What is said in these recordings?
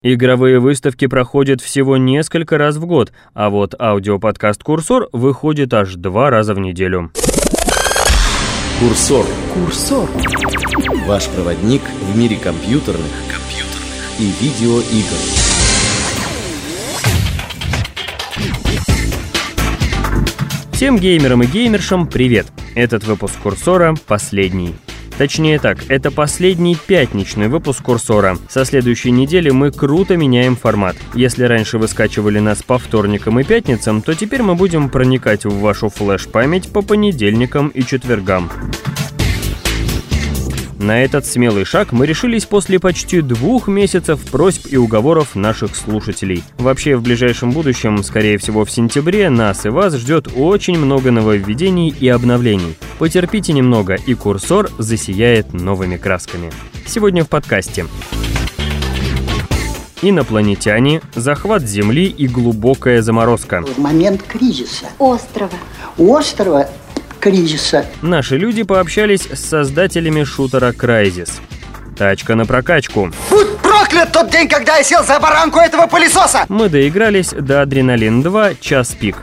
Игровые выставки проходят всего несколько раз в год, а вот аудиоподкаст «Курсор» выходит аж два раза в неделю. Курсор. Курсор. Ваш проводник в мире компьютерных, компьютерных и видеоигр. Всем геймерам и геймершам привет! Этот выпуск «Курсора» последний. Точнее так, это последний пятничный выпуск курсора. Со следующей недели мы круто меняем формат. Если раньше вы скачивали нас по вторникам и пятницам, то теперь мы будем проникать в вашу флеш-память по понедельникам и четвергам. На этот смелый шаг мы решились после почти двух месяцев просьб и уговоров наших слушателей. Вообще, в ближайшем будущем, скорее всего в сентябре, нас и вас ждет очень много нововведений и обновлений. Потерпите немного, и курсор засияет новыми красками. Сегодня в подкасте. Инопланетяне, захват Земли и глубокая заморозка. В момент кризиса. Острова. острова кризиса. Наши люди пообщались с создателями шутера Crysis. Тачка на прокачку. Будь проклят тот день, когда я сел за баранку этого пылесоса! Мы доигрались до Адреналин 2 час пик.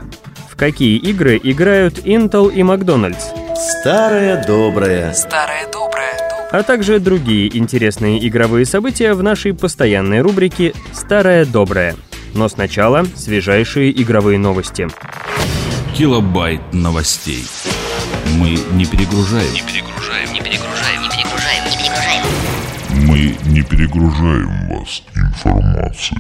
В какие игры играют Intel и Макдональдс? Старая добрая. Старая добрая. А также другие интересные игровые события в нашей постоянной рубрике «Старая добрая». Но сначала свежайшие игровые новости. Килобайт новостей. Мы не перегружаем. Не перегружаем. Не перегружаем. Не перегружаем. Не перегружаем. Мы не перегружаем вас информацией.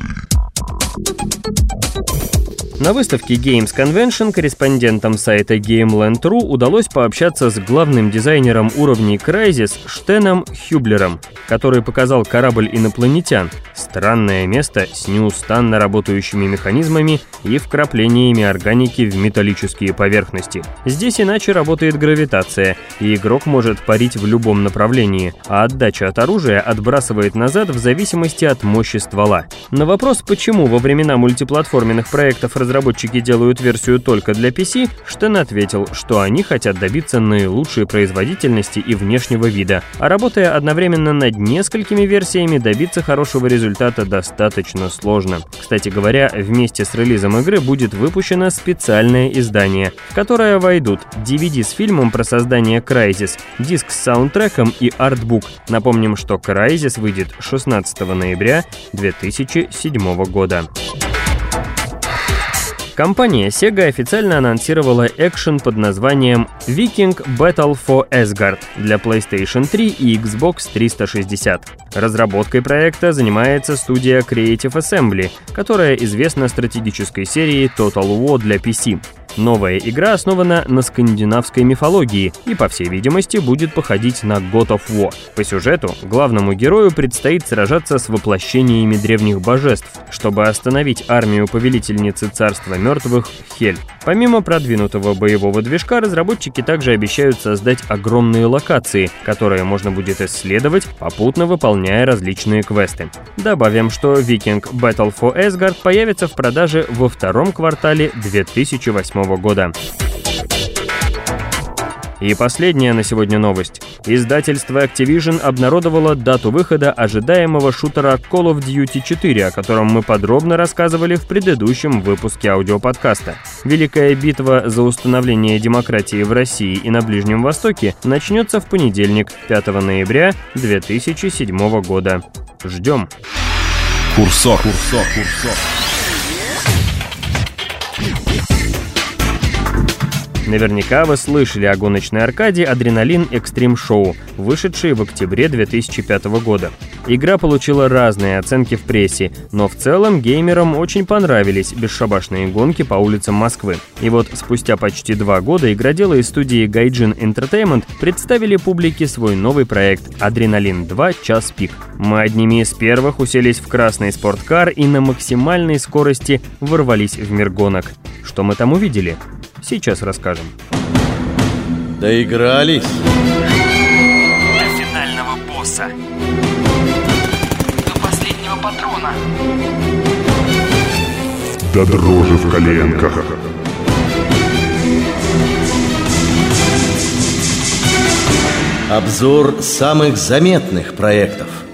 На выставке Games Convention корреспондентам сайта GameLand.ru удалось пообщаться с главным дизайнером уровней Crysis Штеном Хюблером, который показал корабль инопланетян. Странное место с неустанно работающими механизмами и вкраплениями органики в металлические поверхности. Здесь иначе работает гравитация, и игрок может парить в любом направлении, а отдача от оружия отбрасывает назад в зависимости от мощи ствола. На вопрос, почему во времена мультиплатформенных проектов разработчики делают версию только для PC, Штен ответил, что они хотят добиться наилучшей производительности и внешнего вида, а работая одновременно над несколькими версиями, добиться хорошего результата достаточно сложно. Кстати говоря, вместе с релизом игры будет выпущено специальное издание, в которое войдут DVD с фильмом про создание Crysis, диск с саундтреком и артбук. Напомним, что Crysis выйдет 16 ноября 2007 года. Компания Sega официально анонсировала экшен под названием Viking Battle for Asgard для PlayStation 3 и Xbox 360. Разработкой проекта занимается студия Creative Assembly, которая известна стратегической серией Total War для PC. Новая игра основана на скандинавской мифологии и, по всей видимости, будет походить на God of War. По сюжету главному герою предстоит сражаться с воплощениями древних божеств, чтобы остановить армию повелительницы царства мертвых Хель. Помимо продвинутого боевого движка, разработчики также обещают создать огромные локации, которые можно будет исследовать, попутно выполняя различные квесты. Добавим, что Viking Battle for Asgard появится в продаже во втором квартале 2008 года. И последняя на сегодня новость. Издательство Activision обнародовало дату выхода ожидаемого шутера Call of Duty 4, о котором мы подробно рассказывали в предыдущем выпуске аудиоподкаста. Великая битва за установление демократии в России и на Ближнем Востоке начнется в понедельник, 5 ноября 2007 года. Ждем. Курсор. Курсор. Курсор. Наверняка вы слышали о гоночной аркаде «Адреналин Экстрим Шоу», вышедшей в октябре 2005 года. Игра получила разные оценки в прессе, но в целом геймерам очень понравились бесшабашные гонки по улицам Москвы. И вот спустя почти два года игроделы из студии Gaijin Entertainment представили публике свой новый проект «Адреналин 2. Час пик». Мы одними из первых уселись в красный спорткар и на максимальной скорости ворвались в мир гонок. Что мы там увидели? Сейчас расскажем. Доигрались. До финального босса. До последнего патрона. До дрожи в коленках. Обзор самых заметных проектов.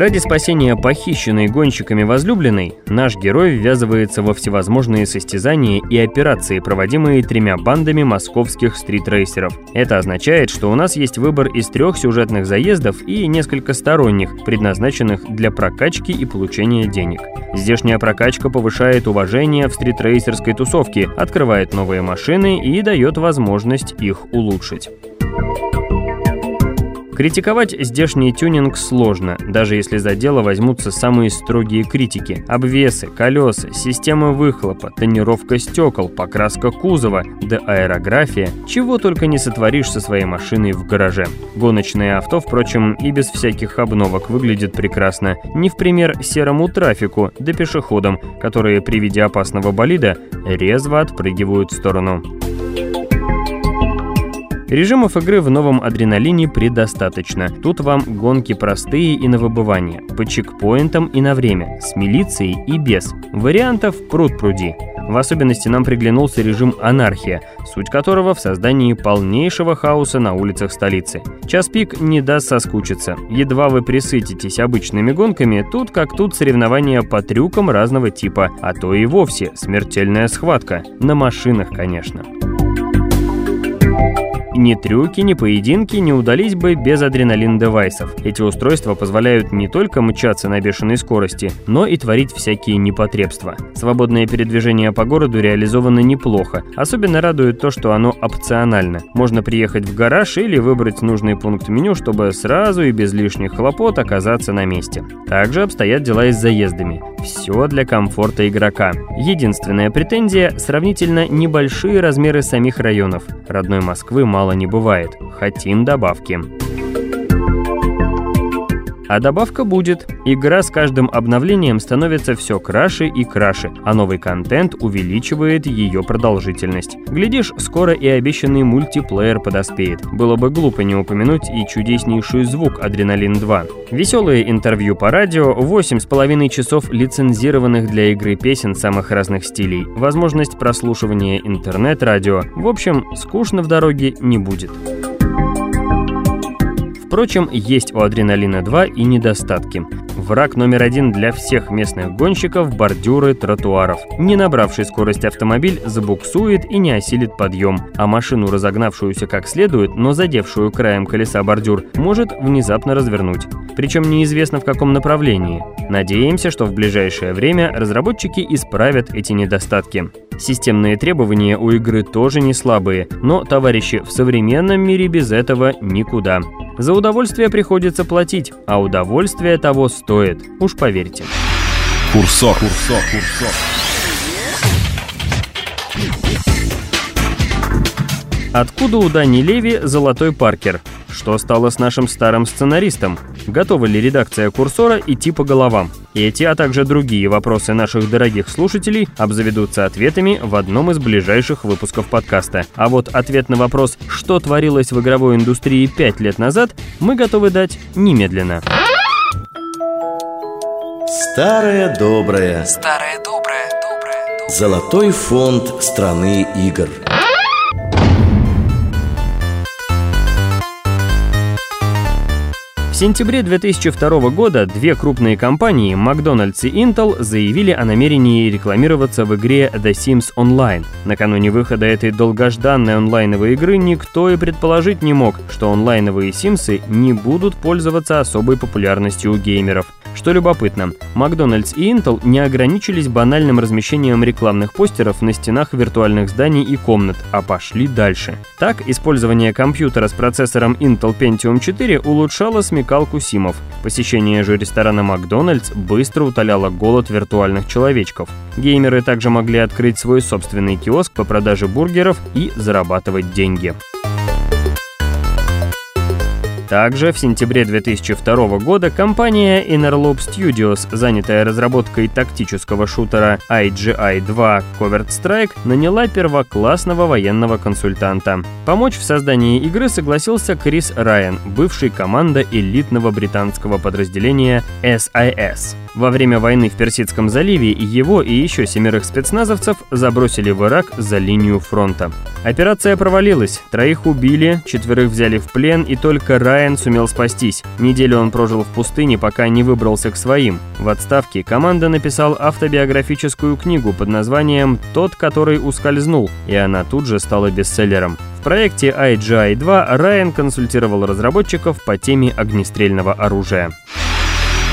Ради спасения похищенной гонщиками возлюбленной, наш герой ввязывается во всевозможные состязания и операции, проводимые тремя бандами московских стритрейсеров. Это означает, что у нас есть выбор из трех сюжетных заездов и несколько сторонних, предназначенных для прокачки и получения денег. Здешняя прокачка повышает уважение в стритрейсерской тусовке, открывает новые машины и дает возможность их улучшить. Критиковать здешний тюнинг сложно, даже если за дело возьмутся самые строгие критики. Обвесы, колеса, системы выхлопа, тонировка стекол, покраска кузова, да аэрография. Чего только не сотворишь со своей машиной в гараже. Гоночное авто, впрочем, и без всяких обновок выглядит прекрасно. Не в пример серому трафику, да пешеходам, которые при виде опасного болида резво отпрыгивают в сторону. Режимов игры в новом адреналине предостаточно. Тут вам гонки простые и на выбывание, по чекпоинтам и на время, с милицией и без. Вариантов пруд-пруди. В особенности нам приглянулся режим «Анархия», суть которого в создании полнейшего хаоса на улицах столицы. Час пик не даст соскучиться. Едва вы присытитесь обычными гонками, тут как тут соревнования по трюкам разного типа, а то и вовсе смертельная схватка. На машинах, конечно. Ни трюки, ни поединки не удались бы без адреналин-девайсов. Эти устройства позволяют не только мчаться на бешеной скорости, но и творить всякие непотребства. Свободное передвижение по городу реализовано неплохо. Особенно радует то, что оно опционально. Можно приехать в гараж или выбрать нужный пункт меню, чтобы сразу и без лишних хлопот оказаться на месте. Также обстоят дела и с заездами. Все для комфорта игрока. Единственная претензия – сравнительно небольшие размеры самих районов. Родной Москвы мало мало не бывает. Хотим добавки. А добавка будет. Игра с каждым обновлением становится все краше и краше, а новый контент увеличивает ее продолжительность. Глядишь, скоро и обещанный мультиплеер подоспеет. Было бы глупо не упомянуть и чудеснейший звук Адреналин 2. Веселые интервью по радио, 8,5 часов лицензированных для игры песен самых разных стилей, возможность прослушивания интернет-радио. В общем, скучно в дороге не будет. Впрочем, есть у Адреналина 2 и недостатки. Враг номер один для всех местных гонщиков – бордюры тротуаров. Не набравший скорость автомобиль забуксует и не осилит подъем, а машину, разогнавшуюся как следует, но задевшую краем колеса бордюр, может внезапно развернуть. Причем неизвестно в каком направлении. Надеемся, что в ближайшее время разработчики исправят эти недостатки. Системные требования у игры тоже не слабые, но, товарищи, в современном мире без этого никуда. За удовольствие приходится платить, а удовольствие того стоит, уж поверьте. Курсор, курсор, курсор. Откуда у Дани Леви золотой Паркер? Что стало с нашим старым сценаристом? Готова ли редакция курсора идти по головам? Эти, а также другие вопросы наших дорогих слушателей обзаведутся ответами в одном из ближайших выпусков подкаста. А вот ответ на вопрос, что творилось в игровой индустрии пять лет назад, мы готовы дать немедленно. Старая добрая. Старая добрая, добрая, добрая. Золотой фонд страны игр. Сентябре 2002 года две крупные компании, Макдональдс и Intel, заявили о намерении рекламироваться в игре The Sims Online. Накануне выхода этой долгожданной онлайновой игры никто и предположить не мог, что онлайновые Симсы не будут пользоваться особой популярностью у геймеров. Что любопытно, Макдональдс и Intel не ограничились банальным размещением рекламных постеров на стенах виртуальных зданий и комнат, а пошли дальше. Так, использование компьютера с процессором Intel Pentium 4 улучшало смекалку симов. Посещение же ресторана Макдональдс быстро утоляло голод виртуальных человечков. Геймеры также могли открыть свой собственный киоск по продаже бургеров и зарабатывать деньги. Также в сентябре 2002 года компания Innerloop Studios, занятая разработкой тактического шутера IGI-2 Covert Strike, наняла первоклассного военного консультанта. Помочь в создании игры согласился Крис Райан, бывший команда элитного британского подразделения SIS. Во время войны в Персидском заливе его и еще семерых спецназовцев забросили в Ирак за линию фронта. Операция провалилась, троих убили, четверых взяли в плен, и только Райан сумел спастись. Неделю он прожил в пустыне, пока не выбрался к своим. В отставке команда написал автобиографическую книгу под названием «Тот, который ускользнул», и она тут же стала бестселлером. В проекте IGI-2 Райан консультировал разработчиков по теме огнестрельного оружия.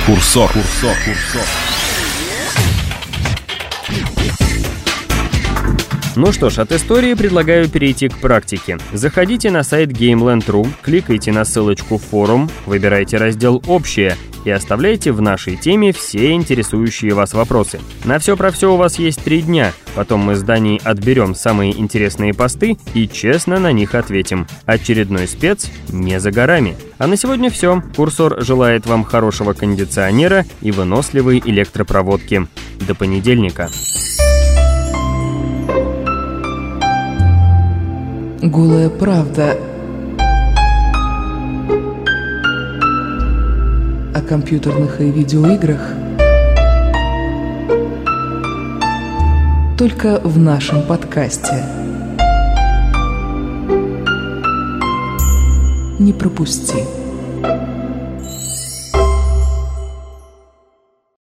Курсор, курсор, курсор. Ну что ж, от истории предлагаю перейти к практике. Заходите на сайт GameLand.ru, кликайте на ссылочку форум, выбирайте раздел «Общее» и оставляйте в нашей теме все интересующие вас вопросы. На все про все у вас есть три дня, потом мы с Даней отберем самые интересные посты и честно на них ответим. Очередной спец не за горами. А на сегодня все. Курсор желает вам хорошего кондиционера и выносливой электропроводки. До понедельника. Голая правда о компьютерных и видеоиграх только в нашем подкасте. Не пропусти.